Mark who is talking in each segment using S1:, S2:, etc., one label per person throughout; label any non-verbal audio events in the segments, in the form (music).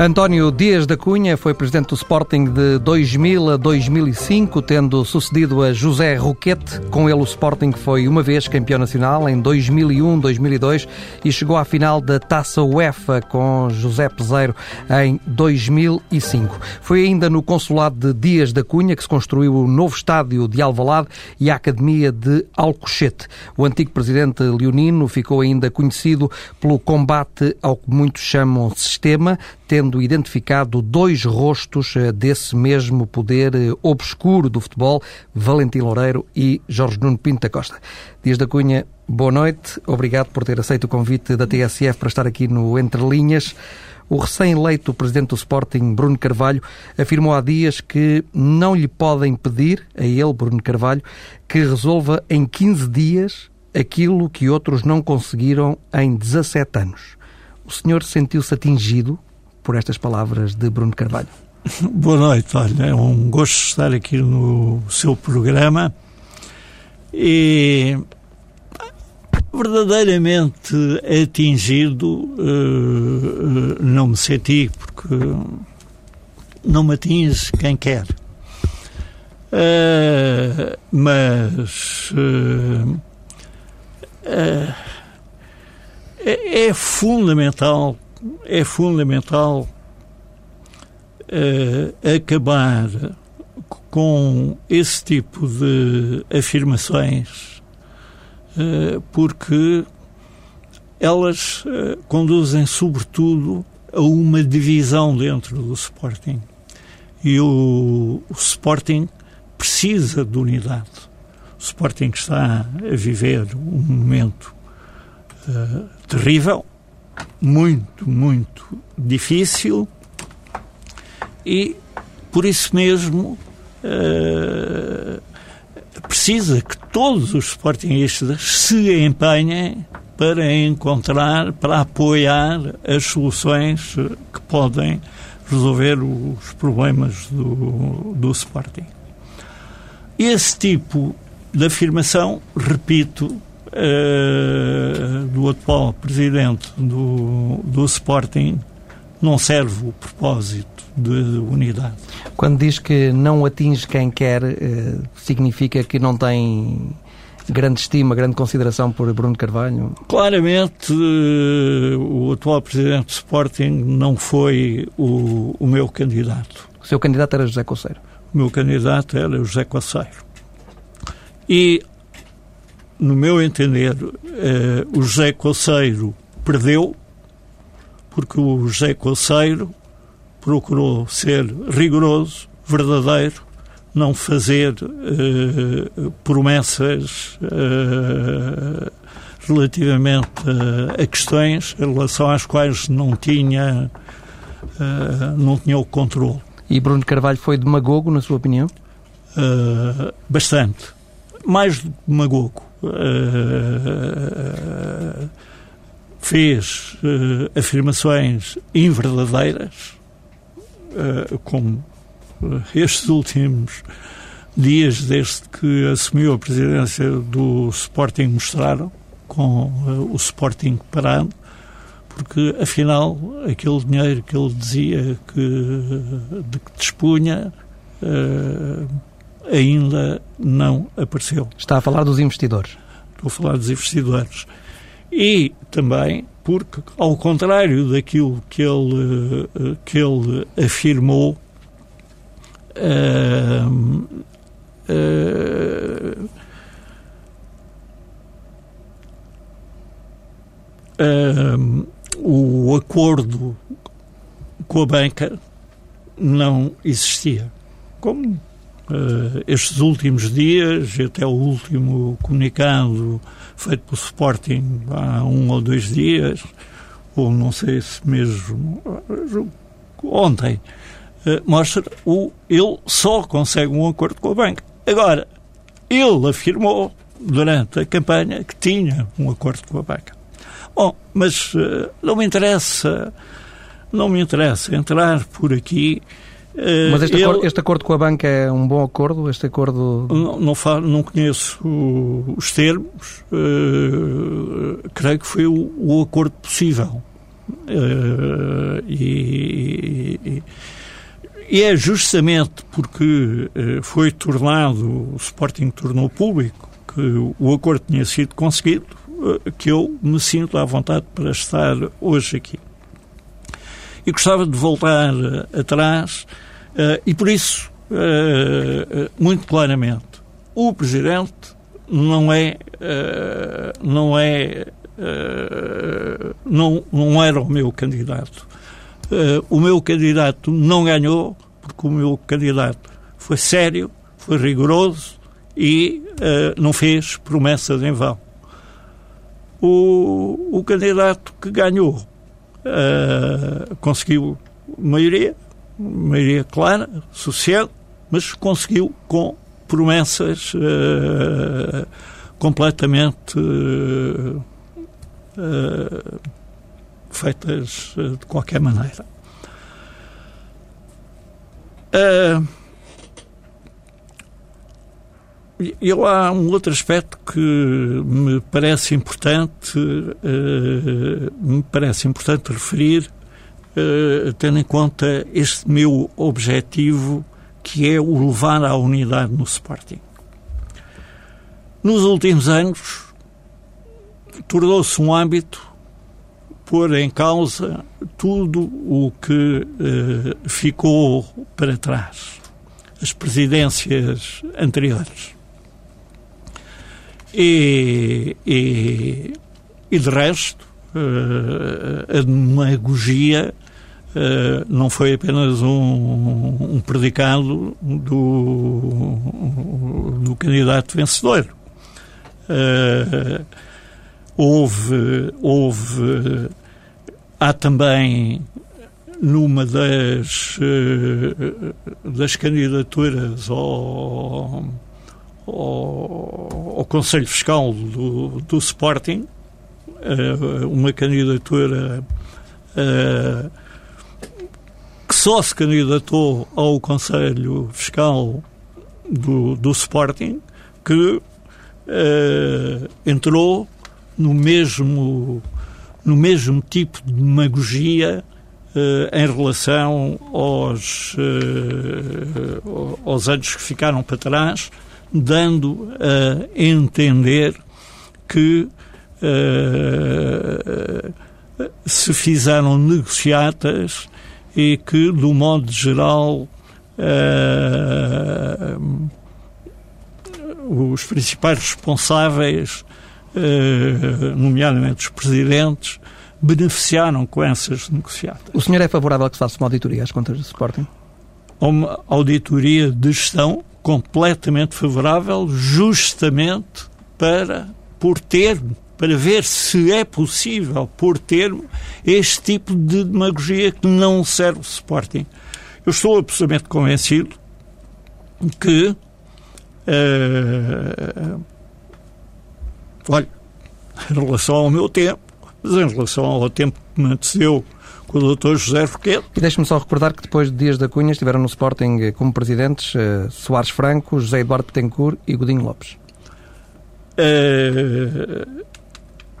S1: António Dias da Cunha foi presidente do Sporting de 2000 a 2005, tendo sucedido a José Roquete. Com ele, o Sporting foi uma vez campeão nacional em 2001, 2002 e chegou à final da Taça UEFA com José Peseiro em 2005. Foi ainda no consulado de Dias da Cunha que se construiu o novo estádio de Alvalade e a Academia de Alcochete. O antigo presidente leonino ficou ainda conhecido pelo combate ao que muitos chamam sistema, tendo identificado dois rostos eh, desse mesmo poder eh, obscuro do futebol, Valentim Loureiro e Jorge Nuno Pinto da Costa. Dias da Cunha, boa noite. Obrigado por ter aceito o convite da TSF para estar aqui no Entre Linhas. O recém-eleito presidente do Sporting, Bruno Carvalho, afirmou há dias que não lhe podem pedir, a ele, Bruno Carvalho, que resolva em 15 dias aquilo que outros não conseguiram em 17 anos. O senhor sentiu-se atingido por estas palavras de Bruno Carvalho. (laughs)
S2: Boa noite, olha, é um gosto estar aqui no seu programa e verdadeiramente atingido uh, não me senti porque não me atinge quem quer. Uh, mas é, é fundamental é fundamental uh, acabar com esse tipo de afirmações, uh, porque elas uh, conduzem, sobretudo, a uma divisão dentro do Sporting. E o, o Sporting precisa de unidade. O Sporting está a viver um momento terrível muito, muito difícil e por isso mesmo uh, precisa que todos os sportingistas se empenhem para encontrar, para apoiar as soluções que podem resolver os problemas do, do Sporting. Esse tipo de afirmação, repito, uh, do atual presidente do, do Sporting não serve o propósito de unidade.
S1: Quando diz que não atinge quem quer, uh, significa que não tem grande estima, grande consideração por Bruno Carvalho?
S2: Claramente, uh, o atual presidente do Sporting não foi o, o meu candidato.
S1: O seu candidato era José Coceiro?
S2: O meu candidato era José Coceiro. E no meu entender, eh, o José Coceiro perdeu, porque o José Coceiro procurou ser rigoroso, verdadeiro, não fazer eh, promessas eh, relativamente a questões em relação às quais não tinha, não tinha o controle.
S1: E Bruno Carvalho foi demagogo, na sua opinião?
S2: bastante. Mais demagogo uh, fez uh, afirmações inverdadeiras, uh, como estes últimos dias desde que assumiu a presidência do Sporting mostraram, com o Sporting parado, porque afinal aquele dinheiro que ele dizia que, de que dispunha ainda não apareceu.
S1: Está a falar dos investidores?
S2: Estou a falar dos investidores. E também porque, ao contrário daquilo que ele, eh, que ele afirmou, uh, uh, uh, o acordo com a banca não existia. Como estes últimos dias, até o último comunicado feito pelo Sporting há um ou dois dias, ou não sei se mesmo ontem, uh, mostra o ele só consegue um acordo com a banca. Agora, ele afirmou durante a campanha que tinha um acordo com a banca. Bom, mas não me interessa, não me interessa entrar por aqui.
S1: Uh, mas este, ele, acordo, este, acordo, com a banca é um bom acordo? Este acordo
S2: não não, não conheço os termos. Uh, creio que foi o, o acordo possível. e, e e é justamente porque foi tornado, o Sporting tornou público que o acordo tinha sido conseguido, eh, que eu me sinto à vontade para estar hoje aqui. E gostava de voltar eh, atrás uh, e por isso, uh, muito claramente, o Presidente não é, não é, não, não era o meu candidato. o meu candidato não ganhou porque o meu candidato foi sério, foi rigoroso, e não fez promessas em vão. O, o candidato que ganhou uh, conseguiu maioria, maioria clara, suficiente, mas conseguiu com promessas uh, completamente feitas de qualquer maneira. Uh, e há um outro aspecto que me parece importante, uh, me parece importante referir, uh, tendo em conta este meu objetivo, que é o levar à unidade no Sporting. Nos últimos anos, tornou-se um hábito pôr em causa tudo o que uh, ficou para trás, as presidências anteriores. E, e, e de resto, uh, a demagogia uh, não foi apenas um, um predicado do, do candidato vencedor. Uh, houve, houve, há também numa das, das candidaturas ao ao, ao Conselho Fiscal do, do Sporting, uh, uma candidatura uh, que só se candidatou ao Conselho Fiscal do, do Sporting, que uh, entrou no mesmo, no mesmo tipo de demagogia em relação aos, aos anos que ficaram para trás dando a entender que uh, se fizeram negociatas e que, do modo geral, uh, os principais responsáveis, uh, nomeadamente os presidentes, beneficiaram com essas negociatas.
S1: O senhor é favorável a que se faça uma auditoria às contas do Sporting?
S2: Uma auditoria de gestão completamente favorável, justamente para por termo, para ver se é possível por termo este tipo de demagogia que não serve o Sporting. Eu estou absolutamente convencido que uh, olha, em relação ao meu tempo, mas em relação ao tempo que me antecedeu com o Dr. José Roquete.
S1: E deixe-me só recordar que depois de Dias da Cunha estiveram no Sporting eh, como presidentes uh, Soares Franco, José Eduardo Petencourt e Godinho Lopes.
S2: Uh,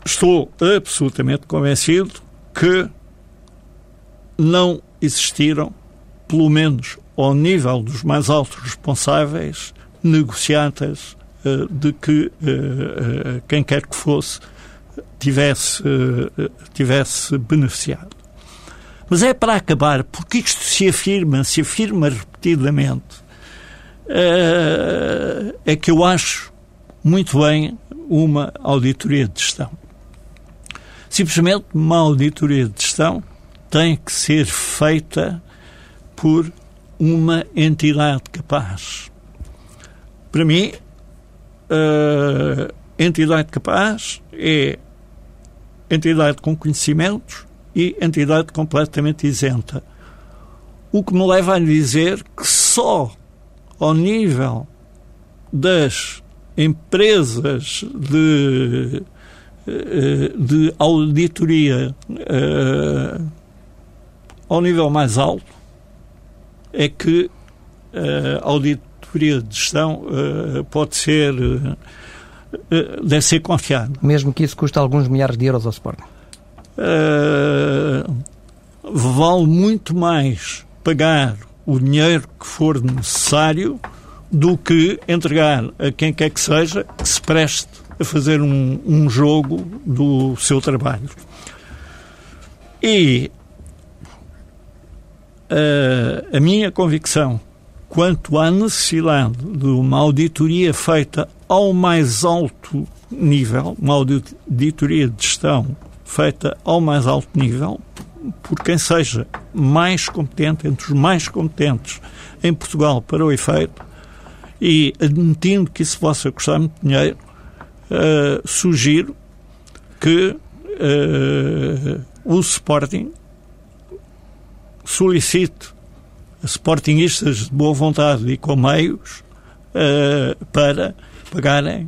S2: estou absolutamente convencido que não existiram, pelo menos ao nível dos mais altos responsáveis, negociantes uh, de que quem quer que fosse tivesse, tivesse beneficiado. Mas é para acabar, porque isto se afirma, se afirma repetidamente, uh, é que eu acho muito bem uma auditoria de gestão. Simplesmente uma auditoria de gestão tem que ser feita por uma entidade capaz. Para mim, uh, entidade capaz é entidade com conhecimentos, e entidade completamente isenta. O que me leva a dizer que só ao nível das empresas de, eh, de auditoria uh, ao nível mais alto é que a auditoria de gestão pode ser deve ser confiada.
S1: Mesmo que isso custe alguns milhares de euros ao Sporting?
S2: Vale muito mais pagar o dinheiro que for necessário do que entregar a quem quer que seja que se preste a fazer um, um jogo do seu trabalho. E uh, a minha convicção quanto à necessidade de uma auditoria feita ao mais alto nível, uma auditoria de gestão feita ao mais alto nível, por quem seja mais competente, entre os mais competentes em Portugal para o efeito, e admitindo que isso possa custar muito dinheiro, uh, sugiro que uh, o Sporting solicite a Sportingistas de boa vontade e com meios uh, para pagarem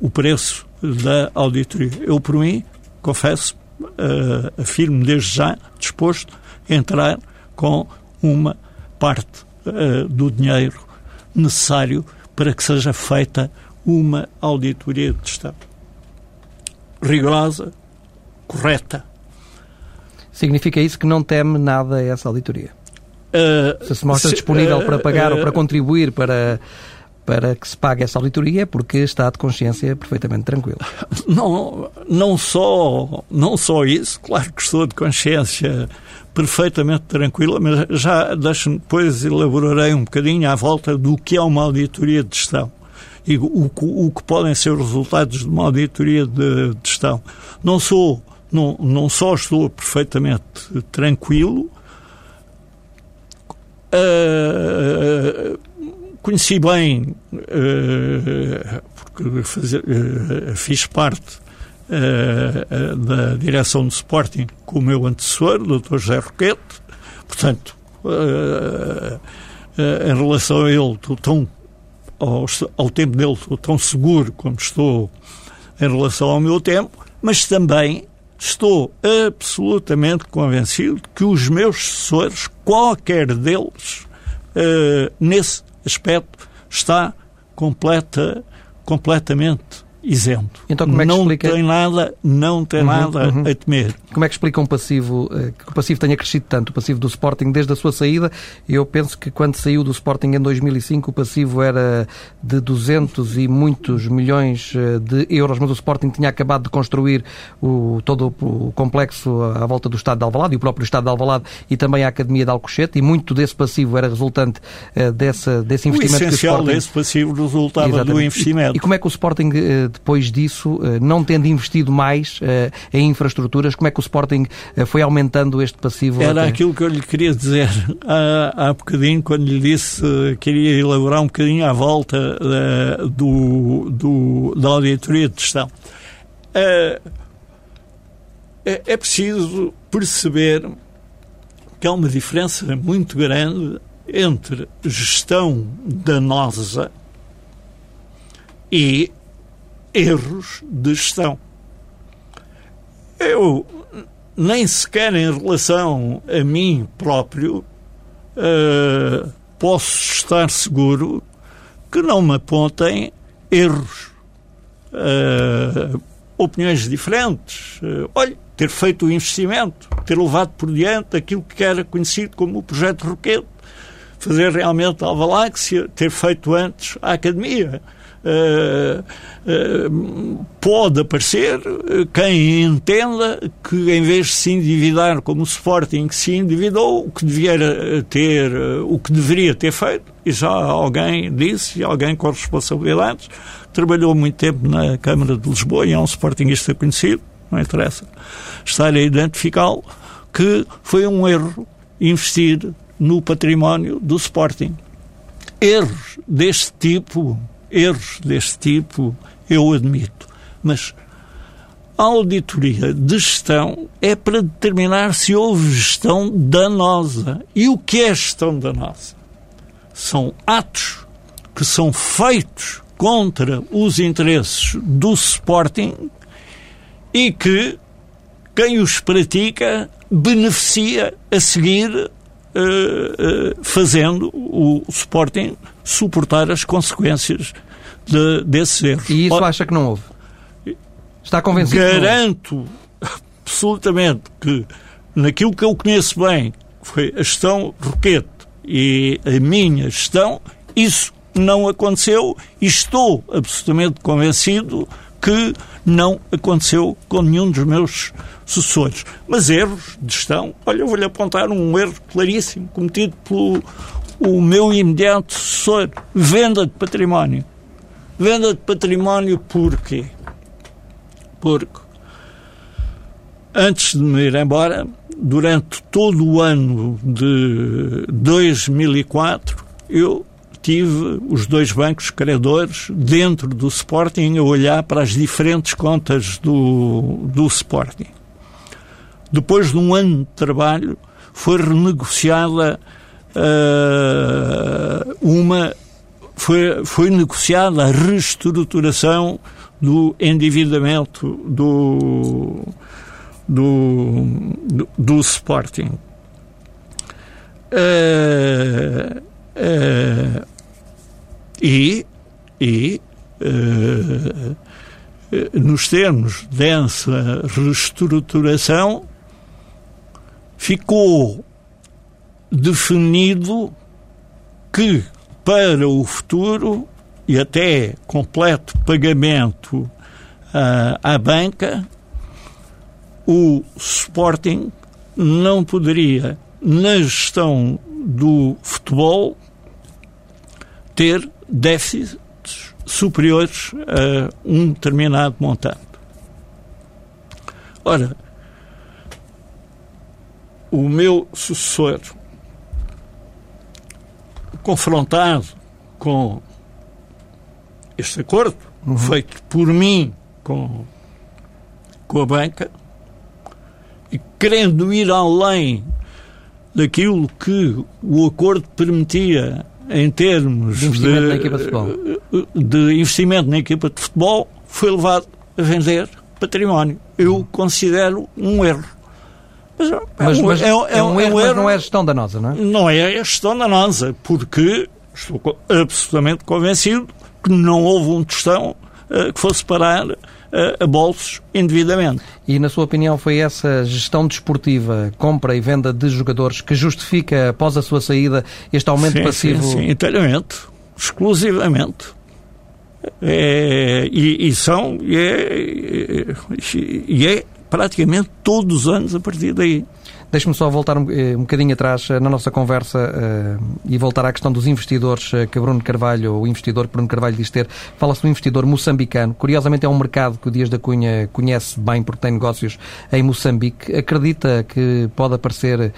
S2: o preço da auditoria. Eu, por mim, confesso, uh, afirmo desde já, disposto a entrar com uma parte uh, do dinheiro necessário para que seja feita uma auditoria de Estado rigorosa, correta.
S1: Significa isso que não teme nada essa auditoria? Uh, se se mostra se, disponível para pagar ou para contribuir para para que se pague essa auditoria é porque está de consciência perfeitamente tranquilo. (laughs)
S2: Não, não, só, não só isso, claro que estou de consciência perfeitamente tranquila, mas já deixo depois elaborarei um bocadinho à volta do que é uma auditoria de gestão e o, o, o que podem ser os resultados de uma auditoria de, de gestão. Não sou, não, não só estou perfeitamente tranquilo, uh, Conheci bem, uh, porque uh, fiz parte uh, da direção do Sporting com o meu antecessor, o Dr. José Roquete, portanto, em relação a ele, estou tão, ao, tempo dele, estou tão seguro como estou em relação ao meu tempo, mas também estou absolutamente convencido que os meus sucessores, qualquer deles, nesse aspecto está completa, completamente isento.
S1: Então, como é que
S2: não
S1: explica...
S2: tem nada, não tem uhum, nada uhum. a temer.
S1: Como é que explica um passivo, eh, que o passivo tenha crescido tanto, o passivo do Sporting desde a sua saída? Eu penso que quando saiu do Sporting em 2005 o passivo era de 200 e muitos milhões eh, de euros, mas o Sporting tinha acabado de construir o, todo o complexo à volta do Estado de Alvalade e o próprio Estado de Alvalade e também a Academia de Alcochete e muito desse passivo era resultante uh, dessa, desse investimento
S2: o essencial
S1: que o Sporting...
S2: desse passivo resultava Exatamente. do investimento.
S1: E, e, como é que o Sporting depois disso, eh, não tendo investido mais eh, em infraestruturas, como é que o Sporting eh, foi aumentando este passivo?
S2: Era até? aquilo que eu lhe queria dizer há, há bocadinho, quando lhe disse que queria elaborar um bocadinho à volta do, do, da auditoria de gestão. É, é preciso perceber que há uma diferença muito grande entre gestão danosa e erros de gestão. Eu, nem sequer em relação a mim próprio, uh, posso estar seguro que não me apontem erros, uh, opiniões diferentes. Uh, olha, ter feito o investimento, ter levado por diante aquilo que era conhecido como o projeto Roquete, fazer realmente a Alvaláxia, ter feito antes a Academia. Uh, uh, pode aparecer quem entenda que em vez de se endividar como o Sporting se endividou, o que devia ter, o que deveria ter feito, e já alguém disse, alguém com responsabilidades, trabalhou muito tempo na Câmara de Lisboa e é um Sportingista conhecido, não interessa estar a identificá-lo, que foi um erro investir no património do Sporting. Erros deste tipo erros deste tipo, eu admito. Mas A auditoria de gestão é para determinar se houve gestão danosa. E o que é gestão danosa? São atos que são feitos contra os interesses do Sporting e que quem os pratica beneficia a seguir uh, uh, fazendo o Sporting suportar as consequências de, desses erros.
S1: E isso acha que não houve? Está convencido?
S2: Garanto absolutamente que naquilo que eu conheço bem, que foi a gestão Roquete e a minha gestão, isso não aconteceu e estou absolutamente convencido que não aconteceu com nenhum dos meus sucessores. Mas erros de gestão, olha, eu vou-lhe apontar um erro claríssimo cometido pelo o meu imediato sucessor. Venda de património. Venda de património porquê? Porque antes de me ir embora, durante todo o ano de 2004, eu tive os dois bancos credores dentro do Sporting a olhar para as diferentes contas do, do Sporting. Depois de um ano de trabalho, foi renegociada uh, uma foi, foi negociada a reestruturação do endividamento do, do, do, do Sporting. Uh, uh, e, e uh, nos termos dessa reestruturação, ficou definido que para o futuro e até completo pagamento uh, à banca, o Sporting não poderia, na gestão do futebol, ter déficits superiores a um determinado montante. Ora, o meu sucessor, confrontado com este acordo, uhum. feito por mim com, com a banca, e querendo ir além daquilo que o acordo permitia em termos
S1: de investimento, de, na, equipa de,
S2: investimento na equipa de futebol, foi levado a vender património. Eu considero um erro.
S1: Mas, é, mas, mas é, é, é, um, erro, mas não é gestão danosa, não é?
S2: Não é a gestão danosa, porque estou absolutamente convencido que não houve um tostão uh, que fosse parar uh, a bolsos indevidamente.
S1: E, na sua opinião, foi essa gestão desportiva, compra e venda de jogadores, que justifica, após a sua saída, este aumento
S2: sim,
S1: passivo?
S2: Sim, sim, inteiramente, exclusivamente. É, e, e, são, e é, e é praticamente todos os anos a partir daí.
S1: Deixe-me só voltar um, eh, um bocadinho atrás uh, na nossa conversa uh, e voltar à questão dos investidores uh, que Bruno Carvalho, o investidor Bruno Carvalho diz ter. Fala-se do investidor moçambicano. Curiosamente é um mercado que o Dias da Cunha conhece bem porque tem negócios em Moçambique. Acredita que pode aparecer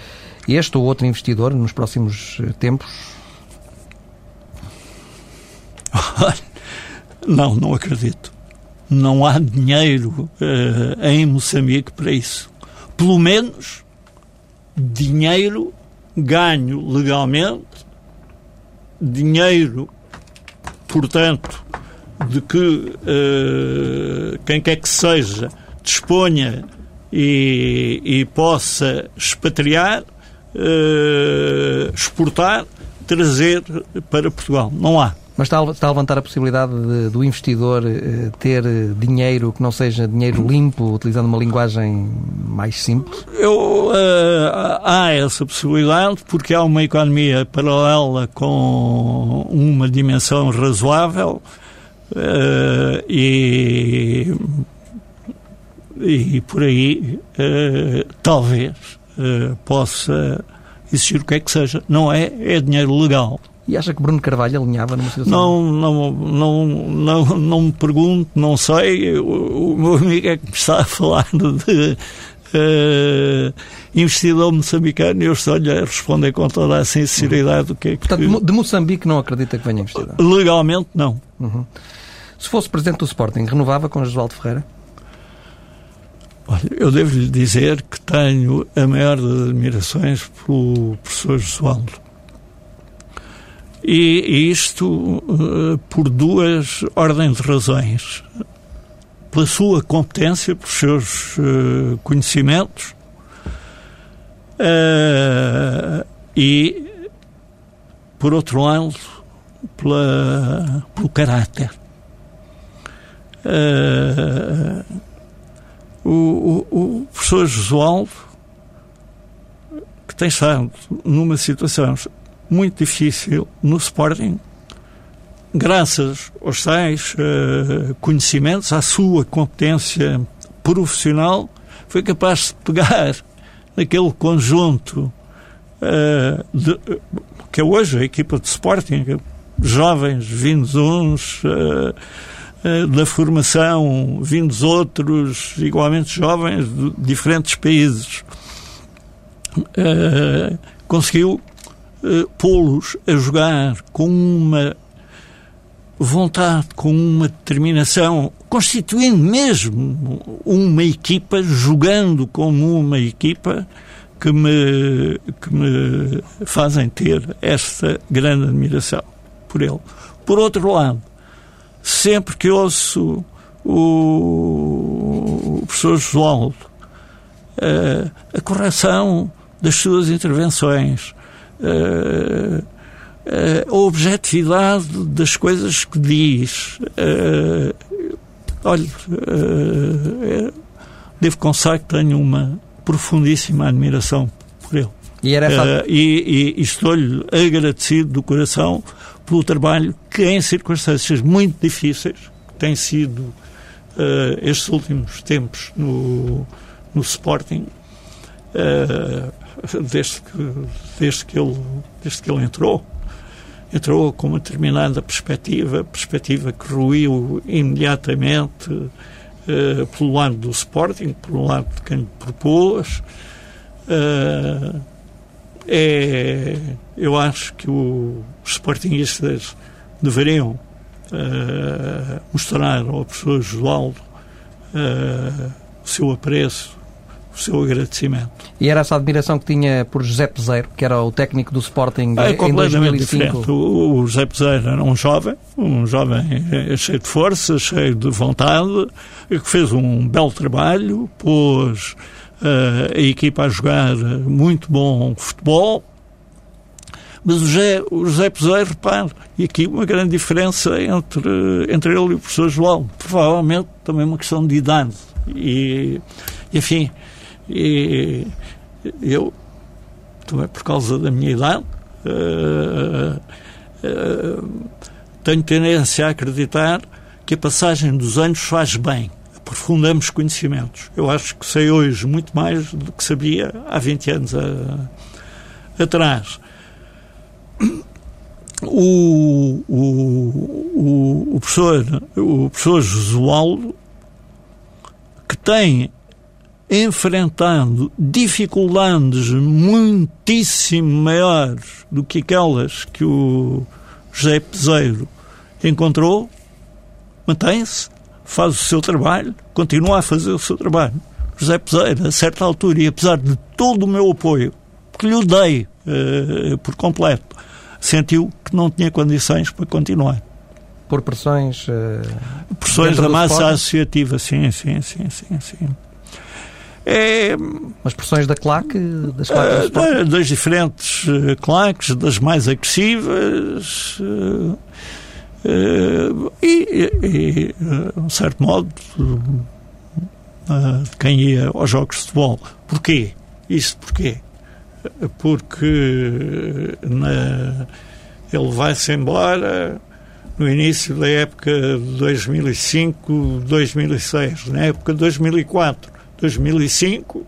S1: este ou outro investidor nos próximos tempos? (laughs)
S2: Não, não acredito. Não há dinheiro em Moçambique para isso. Pelo menos dinheiro ganho legalmente, dinheiro, portanto, de que uh, quem quer que seja disponha e, e possa expatriar, uh, exportar, trazer para Portugal. Não há.
S1: Mas está a, está a levantar a possibilidade de, do investidor eh, ter dinheiro que não seja dinheiro limpo, utilizando uma linguagem mais simples?
S2: Eu, uh, há essa possibilidade porque há uma economia paralela com uma dimensão razoável uh, e, e por aí uh, talvez possa existir o que é que seja. Não é, é dinheiro legal.
S1: E acha que Bruno Carvalho alinhava numa situação?
S2: Não, não, não, não, não me pergunto, não sei. O, o meu amigo é que me está a falar de uh, investidor moçambicano e eu estou-lhe a responder com toda a sinceridade o que é que...
S1: Portanto, de Moçambique não acredita que venha investidor?
S2: Legalmente, não.
S1: Uhum. Se fosse presidente do Sporting, renovava com Josualdo Ferreira?
S2: Olha, eu devo lhe dizer que tenho a maior das admirações pelo professor Josualdo. E, isto uh, por duas ordens de razões. Pela sua competência, pelos seus uh, conhecimentos uh, e, por outro lado, pela, pelo caráter. O, o, o professor Josualdo, que tem estado numa situação muito difícil no Sporting, graças aos tais uh, conhecimentos, à sua competência profissional, foi capaz de pegar (laughs) naquele conjunto uh, de, que é hoje a equipa de Sporting, jovens vindos uns. Uh, eh, da formação, vindos outros igualmente jovens de diferentes países, uh, conseguiu uh, pô-los a jogar com uma vontade, com uma determinação, constituindo mesmo uma equipa, jogando como uma equipa que me, que me fazem ter esta grande admiração por ele. Por outro lado, sempre que ouço o, o professor Josualdo, uh, a correção das suas intervenções, uh, uh, a objetividade das coisas que diz. olha, devo confessar que tenho uma profundíssima admiração por ele.
S1: E, essa...
S2: e, e, e estou-lhe agradecido do coração pelo trabalho que, em circunstâncias muito difíceis, tem sido uh, estes últimos tempos no, no Sporting, uh, desde, que, desde, que ele, desde que ele entrou, entrou com uma determinada perspectiva, perspectiva que ruiu imediatamente uh, pelo lado do Sporting, pelo lado de quem propôs. Uh, é, eu acho que o, os sportingistas deveriam uh, mostrar ao professor Josualdo uh, o seu apreço, o seu agradecimento.
S1: E era essa admiração que tinha por José Peseiro, que era o técnico do Sporting
S2: é,
S1: em 2005? Diferente.
S2: O, o José Peseiro era um jovem, um jovem cheio de força, cheio de vontade, que fez um belo trabalho, pôs uh, a equipa a jogar muito bom futebol, mas o José, o José Peseiro, repare, e aqui uma grande diferença entre, entre ele e o professor João. Provavelmente também uma questão de idade. E, enfim, e, eu, também por causa da minha idade, uh, uh, tenho tendência a acreditar que a passagem dos anos faz bem aprofundamos conhecimentos. Eu acho que sei hoje muito mais do que sabia há 20 anos a, atrás. O, o, o, professor, o professor Josualdo, que tem enfrentado dificuldades muitíssimo maiores do que aquelas que o José Peseiro encontrou, mantém-se, faz o seu trabalho, continua a fazer o seu trabalho. José Peseiro, a certa altura, e apesar de todo o meu apoio, que lhe dei uh, por completo, sentiu que não tinha condições para continuar.
S1: Por pressões? Uh,
S2: pressões da massa associativa, sim, sim, sim, sim, sim.
S1: É, As pressões da claque? Das, claques uh,
S2: das diferentes uh, claques, das mais agressivas, uh, e, e, uh, um certo modo, uh, quem ia aos jogos de futebol. Porquê? Isso porquê? Porque na, ele vai-se embora no início da época de 2005, 2006, na época de 2004, 2005,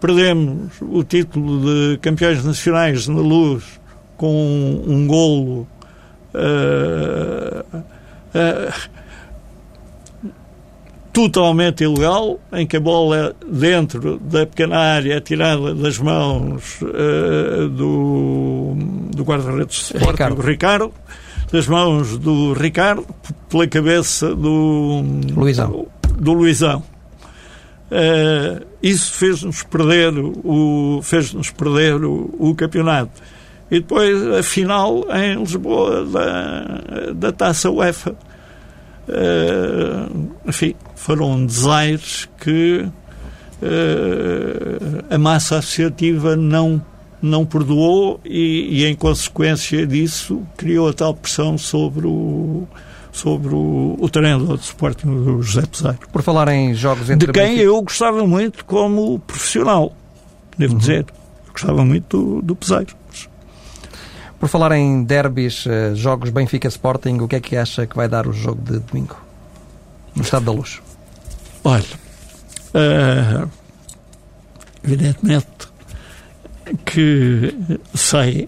S2: perdemos o título de campeões nacionais na luz com um golo uh, uh, totalmente ilegal, em que a bola dentro da pequena área é tirada das mãos uh, do, do guarda-redes de Ricardo. Ricardo, das mãos do Ricardo, pela cabeça do
S1: Luizão.
S2: Do, do Luizão. Uh, isso fez-nos perder o fez-nos perder o, o, campeonato. E depois a final em Lisboa da, da Taça UEFA. Uh, enfim foram desaires que uh, a massa associativa não não perdoou e, e, em consequência disso criou a tal pressão sobre o sobre o, o treinador de Sporting, o José Peseiro.
S1: Por falar em jogos entre
S2: De quem eu gostava muito como profissional, devo uhum. dizer. Eu gostava muito do, do Peseiro.
S1: Por falar em derbys, eh, jogos Benfica-Sporting, o que é que acha que vai dar o jogo de domingo? No Estado da Luz.
S2: Olha, uh, evidentemente que sei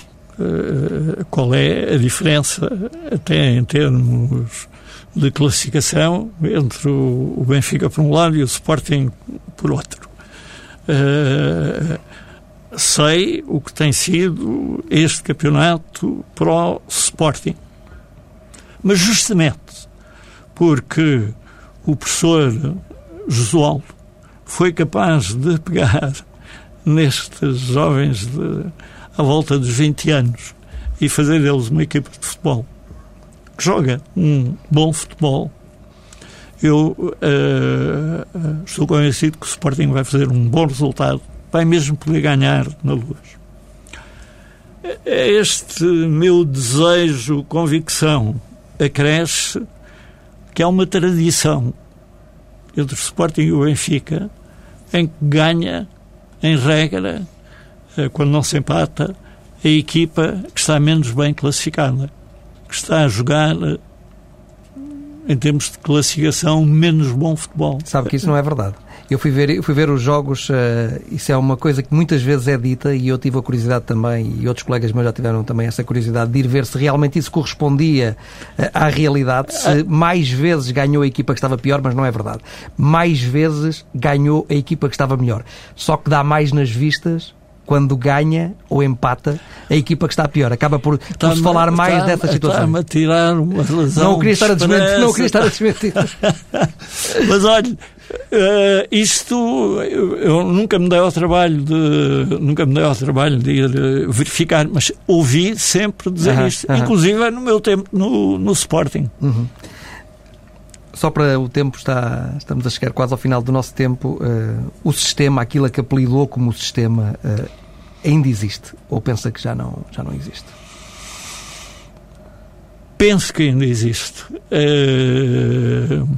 S2: qual é a diferença, até em termos de classificação, entre o, Benfica por um lado e o Sporting por outro. Uh, sei o que tem sido este campeonato para o Sporting. Mas justamente porque o professor Josualdo foi capaz de pegar (laughs) nestes jovens de à volta dos 20 anos e fazer deles uma equipa de futebol que joga um bom futebol, eu uh, estou convencido que o Sporting vai fazer um bom resultado, vai mesmo poder ganhar na luz. Este meu desejo, convicção, acresce que há uma tradição entre o Sporting e o Benfica em que ganha, em regra, quando não se empata, a equipa que está menos bem classificada, que está a jogar eh, em termos de classificação menos bom futebol.
S1: Sabe que isso não é verdade. Eu fui ver, eu fui ver os jogos, uh, isso é uma coisa que muitas vezes é dita e eu tive a curiosidade também, e outros colegas meus já tiveram também essa curiosidade de ir ver se realmente isso correspondia uh, à realidade, se ah. mais vezes ganhou a equipa que estava pior, mas não é verdade. Mais vezes ganhou a equipa que estava melhor. Só que dá mais nas vistas quando ganha ou empata a equipa que está pior. Acaba por, por se falar mais está, dessa situação.
S2: Está-me a tirar uma razão.
S1: Não queria estar a desmentir. Não queria estar a desmentir.
S2: Mas olha, uh, isto eu, nunca me dei ao trabalho de nunca me dei ao trabalho de ir uh, verificar, mas ouvi sempre dizer isto, -huh. inclusive no meu tempo no, no Sporting.
S1: -huh só para o tempo, está, estamos a chegar quase ao final do nosso tempo. Uh, o sistema, aquilo que apelidou como sistema, uh, ainda existe? Ou pensa que já não, já não existe?
S2: Penso que ainda existe. Uh,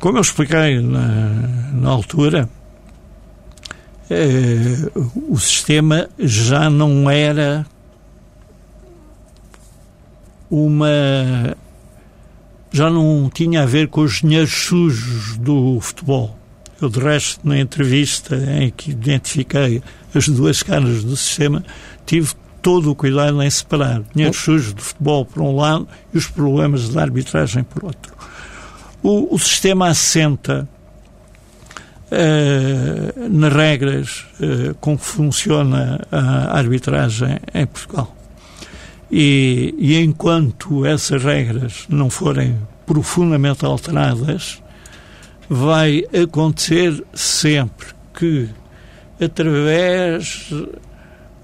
S2: como eu expliquei na, na altura, o sistema já não era uma. já não tinha a ver com os dinheiros sujos do futebol. Eu, de resto, na entrevista em que identifiquei as duas caras do sistema, tive todo o cuidado em separar dinheiro sujo do futebol por um lado e os problemas da arbitragem por outro. O, o sistema assenta uh, nas regras uh, com que funciona a arbitragem em Portugal. E, e enquanto essas regras não forem profundamente alteradas, vai acontecer sempre que, através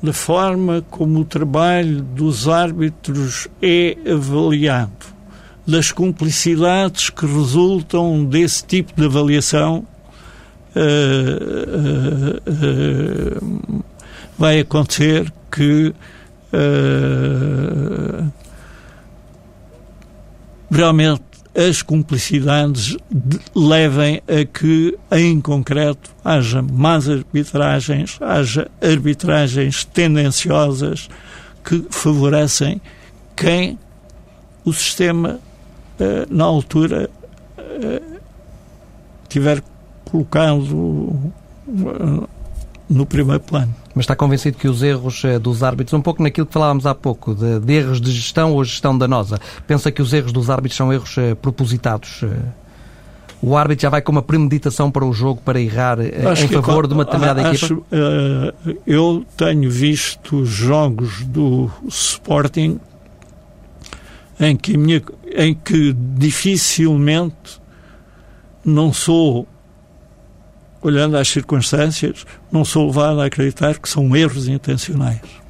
S2: da forma como o trabalho dos árbitros é avaliado, das cumplicidades que resultam desse tipo de avaliação, uh, uh, uh, vai acontecer que uh, realmente as cumplicidades levem a que, em concreto, haja más arbitragens, haja arbitragens tendenciosas que favorecem quem o sistema, uh, na altura, uh, tiver colocado no primeiro plano.
S1: Mas está convencido que os erros eh, dos árbitros, um pouco naquilo que falávamos há pouco, de, de erros de gestão ou gestão danosa, pensa que os erros dos árbitros são erros uh, propositados? Uh, o árbitro já vai com uma premeditação para o jogo para errar uh, em favor de uma determinada
S2: acho,
S1: equipa?
S2: eu tenho visto jogos do Sporting em que, minha, em que dificilmente não sou, olhando às circunstâncias, não sou levado a acreditar que são erros intencionais.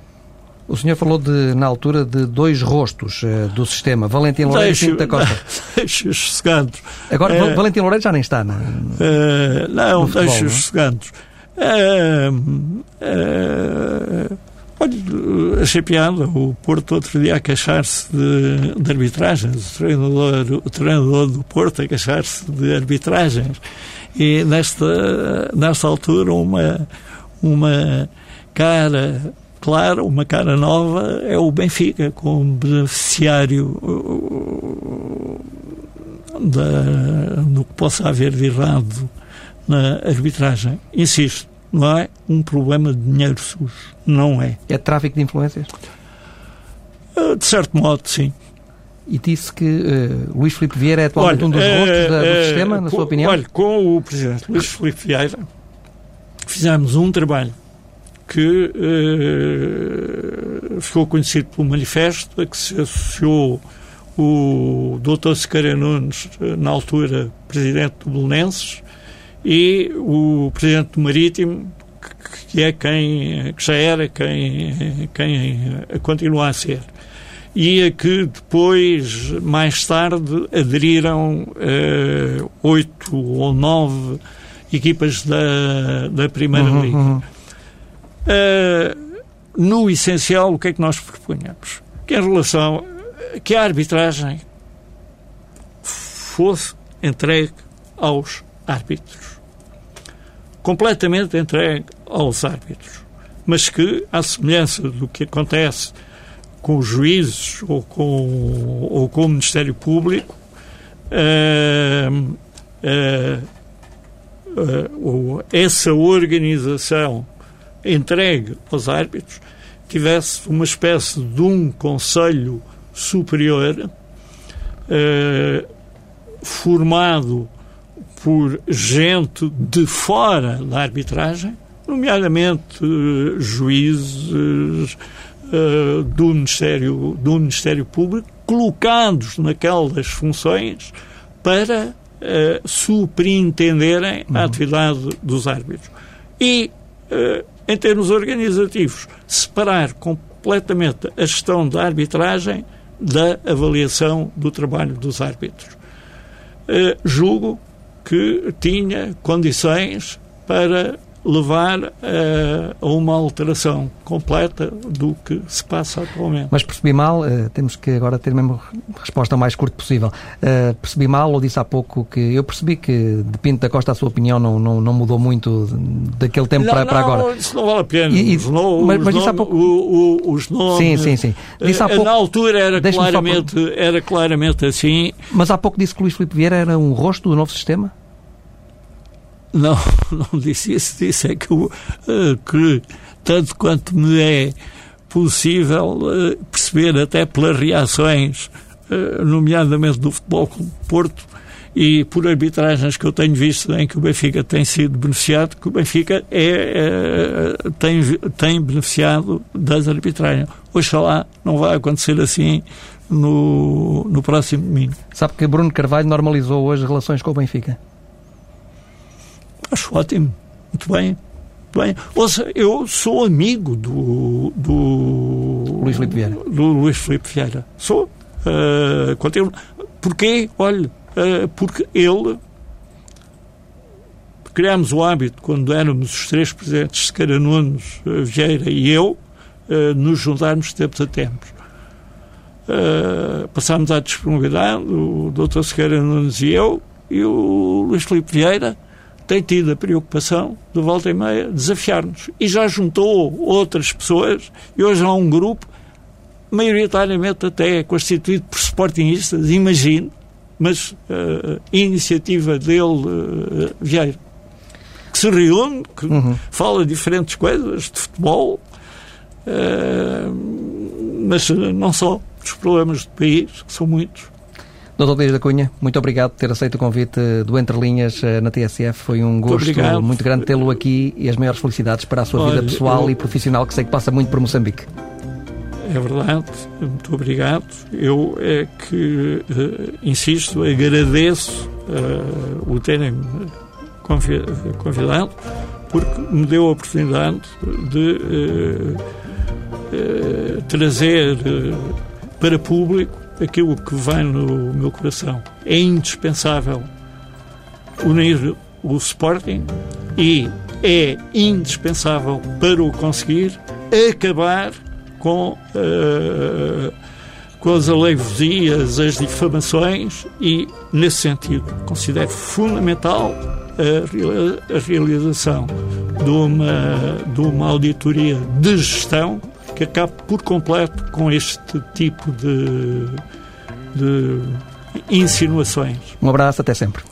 S1: O senhor falou de, na altura de dois rostos uh, do sistema, Valentim Lourenço e Pinto da Costa. (laughs)
S2: Deixe-os sossegados.
S1: Agora, uh, Valentim Lourenço já nem está, não?
S2: Uh, não, deixe-os sossegados. Uh, uh, olha, achei piada o Porto outro dia a queixar-se de, de arbitragens, o treinador, o treinador do Porto a queixar-se de arbitragens. E nesta, nesta altura uma, uma cara clara, uma cara nova é o Benfica, como beneficiário da, do que possa haver de errado na arbitragem. Insisto, não é um problema de dinheiro sujo. Não é.
S1: É tráfico de influências?
S2: Ah, de certo modo, sim.
S1: E disse que uh, Luís Filipe Vieira é atualmente olha, um dos rostos uh, do sistema, na
S2: com,
S1: sua opinião?
S2: Olha, com o Presidente Luís Filipe Vieira fizemos um trabalho que uh, ficou conhecido pelo manifesto, a que se associou o Dr. Sequeira Nunes, na altura Presidente do Belenenses, e o presidente do Marítimo, que é quem que já era quem, quem continua a ser. E a que depois, mais tarde, aderiram uh, oito ou nove equipas da, da Primeira uhum, Liga. Uhum. Uh, no essencial, o que é que nós propunhamos? Que em relação que a arbitragem fosse entregue aos árbitros completamente entregue aos árbitros, mas que, à semelhança do que acontece com os juízes ou com, ou com o Ministério Público, uh, uh, uh, essa organização entregue aos árbitros tivesse uma espécie de um Conselho Superior formado por gente de fora da arbitragem, nomeadamente uh, juízes uh, do, Ministério, do Ministério Público, colocados naquelas funções para uh, superintenderem uhum. a atividade dos árbitros. E, em termos organizativos, separar completamente a gestão da arbitragem da avaliação do trabalho dos árbitros. julgo que tinha condições para levar uh, a uma alteração completa do que se passa atualmente.
S1: Mas percebi mal, uh, temos que agora ter mesmo resposta o mais curto possível. Uh, percebi mal ou disse há pouco que eu percebi que de Pinto da Costa a sua opinião não, não, não mudou muito daquele tempo
S2: não,
S1: para, para
S2: não,
S1: agora.
S2: Isso não vale a pena. E, os, no,
S1: mas,
S2: os,
S1: mas
S2: nomes,
S1: há pouco...
S2: o, o, os nomes.
S1: Sim, sim, sim. Disse há pouco...
S2: Na altura era claramente, era claramente assim.
S1: Mas há pouco disse que Luís Filipe Vieira era um rosto do novo sistema?
S2: Não, (laughs) não disse isso. Disse é que, uh, que tanto quanto me é possível uh, perceber, até pelas reações, uh, nomeadamente do Futebol Clube Porto, e por arbitragens que eu tenho visto em que o Benfica tem sido beneficiado, que o Benfica é, é tem, tem beneficiado das arbitragens. Oxalá não vai acontecer assim no, no próximo domingo.
S1: Sabe que Bruno Carvalho normalizou hoje as relações com o Benfica?
S2: Acho ótimo. Muito bem. Muito bem. Ouça, eu sou amigo do, do
S1: Luís Filipe Vieira.
S2: Do Luís Filipe Vieira. Sou. Uh, continuo. Porquê? Olha, uh, porque ele criámos o hábito, quando éramos os três presidentes, Sequeira Nunes, uh, Vieira e eu, uh, nos juntarmos de tempos a tempos. Uh, passámos à disponibilidade, o Dr. Sequeira Nunes e eu, e o Luís Filipe Vieira, tem tido a preocupação de volta e meia desafiar-nos. E já juntou outras pessoas, e hoje há um grupo, maioritariamente até constituído por sportingistas, imagino, mas uh, iniciativa dele, uh, Vieira, que se reúne, que uhum. fala diferentes coisas de futebol, uh, mas não só dos problemas do país, que são muitos,
S1: Doutor Dias da Cunha, muito obrigado por ter aceito o convite do Entre Linhas eh, na TSF. Foi um gosto muito, muito grande tê-lo aqui e as maiores felicidades para a sua Olha, vida pessoal eu... e profissional, que sei que passa muito por Moçambique.
S2: É verdade, muito obrigado. Eu é que, uh, insisto, agradeço uh, o terem convidado, porque me deu a oportunidade de uh, trazer para público aquilo que vem no meu coração. É indispensável unir o Sporting e é indispensável para o conseguir acabar com, uh, com as aleivosias, as difamações e, nesse sentido, considero fundamental a, a realização de uma, de uma auditoria de gestão que acabe por completo com este tipo de, de insinuações.
S1: Um abraço, até sempre.